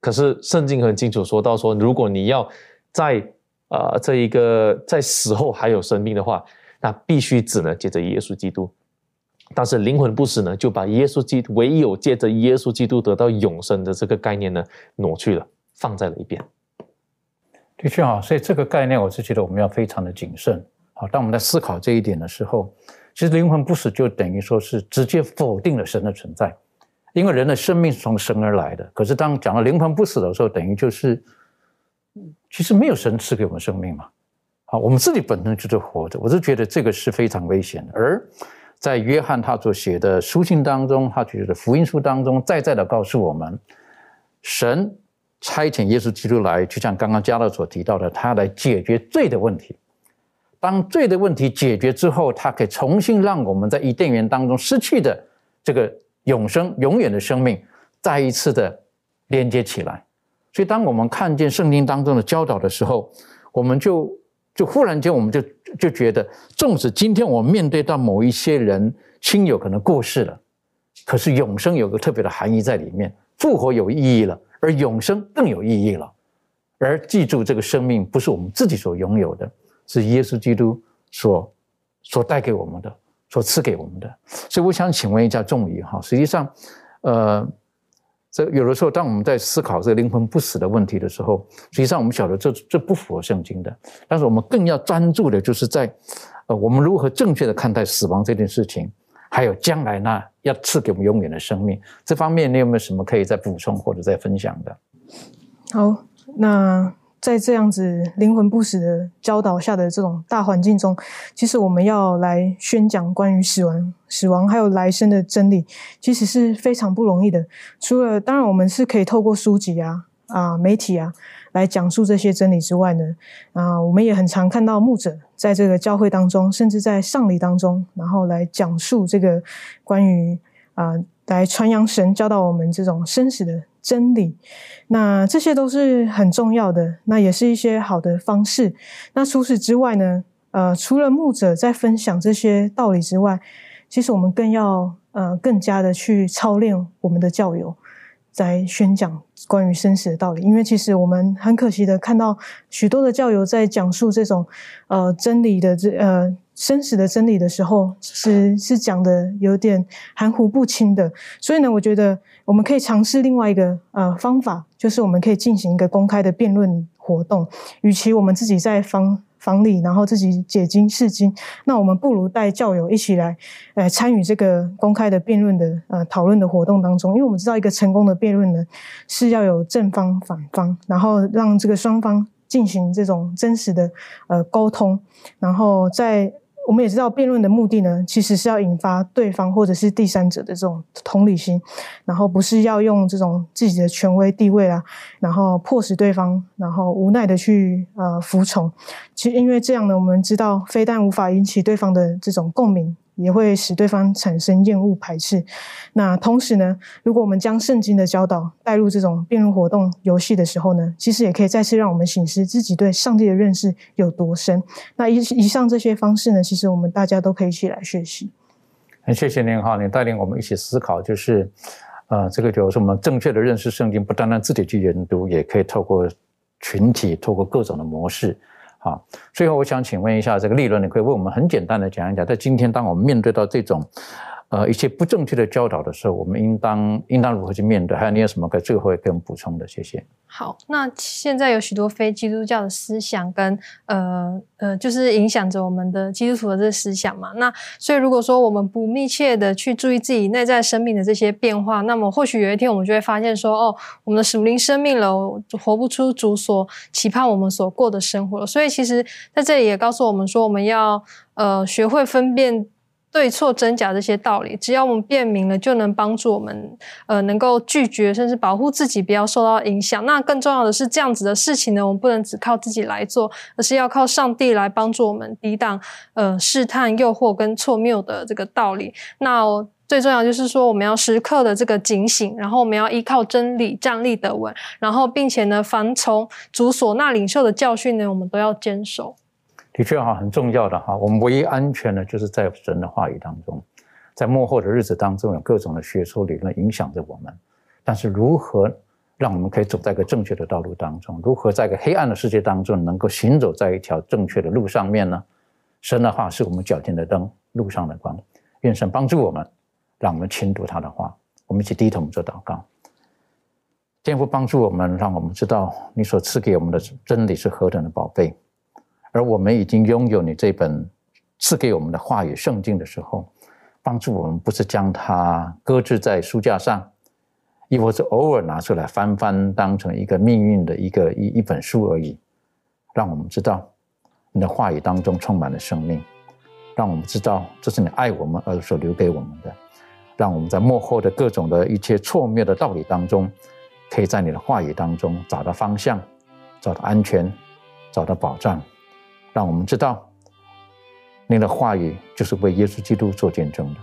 可是圣经很清楚说到说，如果你要在啊这一个在死后还有生命的话，那必须只能借着耶稣基督。但是灵魂不死呢，就把耶稣基督唯有借着耶稣基督得到永生的这个概念呢挪去了，放在了一边。的确啊，所以这个概念我是觉得我们要非常的谨慎。好，当我们在思考这一点的时候，其实灵魂不死就等于说是直接否定了神的存在，因为人的生命是从神而来的。可是当讲到灵魂不死的时候，等于就是其实没有神赐给我们生命嘛。好，我们自己本身就是活着，我是觉得这个是非常危险的，而。在约翰他所写的书信当中，他觉得福音书当中再再的告诉我们，神差遣耶稣基督来，就像刚刚加勒所提到的，他来解决罪的问题。当罪的问题解决之后，他可以重新让我们在伊甸园当中失去的这个永生、永远的生命，再一次的连接起来。所以，当我们看见圣经当中的教导的时候，我们就。就忽然间，我们就就觉得，纵使今天我们面对到某一些人亲友可能过世了，可是永生有个特别的含义在里面，复活有意义了，而永生更有意义了。而记住，这个生命不是我们自己所拥有的，是耶稣基督所所带给我们的，所赐给我们的。所以，我想请问一下仲宇哈，实际上，呃。这有的时候，当我们在思考这个灵魂不死的问题的时候，实际上我们晓得这这不符合圣经的。但是我们更要专注的，就是在，呃，我们如何正确的看待死亡这件事情，还有将来呢要赐给我们永远的生命这方面，你有没有什么可以再补充或者再分享的？好，那。在这样子灵魂不死的教导下的这种大环境中，其实我们要来宣讲关于死亡、死亡还有来生的真理，其实是非常不容易的。除了当然我们是可以透过书籍啊、啊媒体啊来讲述这些真理之外呢，啊，我们也很常看到牧者在这个教会当中，甚至在上礼当中，然后来讲述这个关于啊，来传扬神教导我们这种生死的。真理，那这些都是很重要的，那也是一些好的方式。那除此之外呢？呃，除了牧者在分享这些道理之外，其实我们更要呃更加的去操练我们的教友，在宣讲关于生死的道理。因为其实我们很可惜的看到许多的教友在讲述这种呃真理的这呃生死的真理的时候，是是讲的有点含糊不清的。所以呢，我觉得我们可以尝试另外一个呃方法，就是我们可以进行一个公开的辩论活动。与其我们自己在方房里，然后自己解经释经，那我们不如带教友一起来，呃，参与这个公开的辩论的呃讨论的活动当中。因为我们知道，一个成功的辩论呢，是要有正方反方，然后让这个双方进行这种真实的呃沟通，然后在。我们也知道，辩论的目的呢，其实是要引发对方或者是第三者的这种同理心，然后不是要用这种自己的权威地位啊，然后迫使对方，然后无奈的去呃服从。其实因为这样呢，我们知道，非但无法引起对方的这种共鸣。也会使对方产生厌恶排斥。那同时呢，如果我们将圣经的教导带入这种辩论活动游戏的时候呢，其实也可以再次让我们醒思自己对上帝的认识有多深。那以以上这些方式呢，其实我们大家都可以一起来学习。很谢谢您哈，你带领我们一起思考，就是呃，这个就是我们正确的认识圣经，不单单自己去研读，也可以透过群体，透过各种的模式。好，最后我想请问一下，这个利润，你可以为我们很简单的讲一讲，在今天当我们面对到这种，呃，一些不正确的教导的时候，我们应当应当如何去面对？还有你有什么可以最后给我们补充的？谢谢。好，那现在有许多非基督教的思想跟呃呃，就是影响着我们的基督徒的这个思想嘛。那所以如果说我们不密切的去注意自己内在生命的这些变化，那么或许有一天我们就会发现说，哦，我们的属灵生命了，活不出主所期盼我们所过的生活了。所以其实在这里也告诉我们说，我们要呃学会分辨。对错真假这些道理，只要我们辨明了，就能帮助我们，呃，能够拒绝甚至保护自己，不要受到影响。那更重要的是，这样子的事情呢，我们不能只靠自己来做，而是要靠上帝来帮助我们抵挡呃试探、诱惑跟错谬的这个道理。那最重要就是说，我们要时刻的这个警醒，然后我们要依靠真理站立得稳，然后并且呢，凡从主所那领受的教训呢，我们都要坚守。的确哈，很重要的哈。我们唯一安全的，就是在神的话语当中，在幕后的日子当中，有各种的学术理论影响着我们。但是，如何让我们可以走在一个正确的道路当中？如何在一个黑暗的世界当中，能够行走在一条正确的路上面呢？神的话是我们脚前的灯，路上的光。愿神帮助我们，让我们勤读他的话。我们一起低头做祷告，天父帮助我们，让我们知道你所赐给我们的真理是何等的宝贝。而我们已经拥有你这本赐给我们的话语圣经的时候，帮助我们不是将它搁置在书架上，亦或是偶尔拿出来翻翻，当成一个命运的一个一一本书而已。让我们知道你的话语当中充满了生命，让我们知道这是你爱我们而所留给我们的。让我们在幕后的各种的一切错谬的道理当中，可以在你的话语当中找到方向，找到安全，找到保障。让我们知道，您的话语就是为耶稣基督做见证的。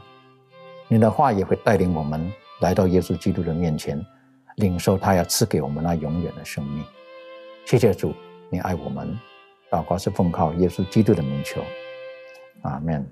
您的话也会带领我们来到耶稣基督的面前，领受他要赐给我们那永远的生命。谢谢主，你爱我们。祷告是奉靠耶稣基督的名求，阿门。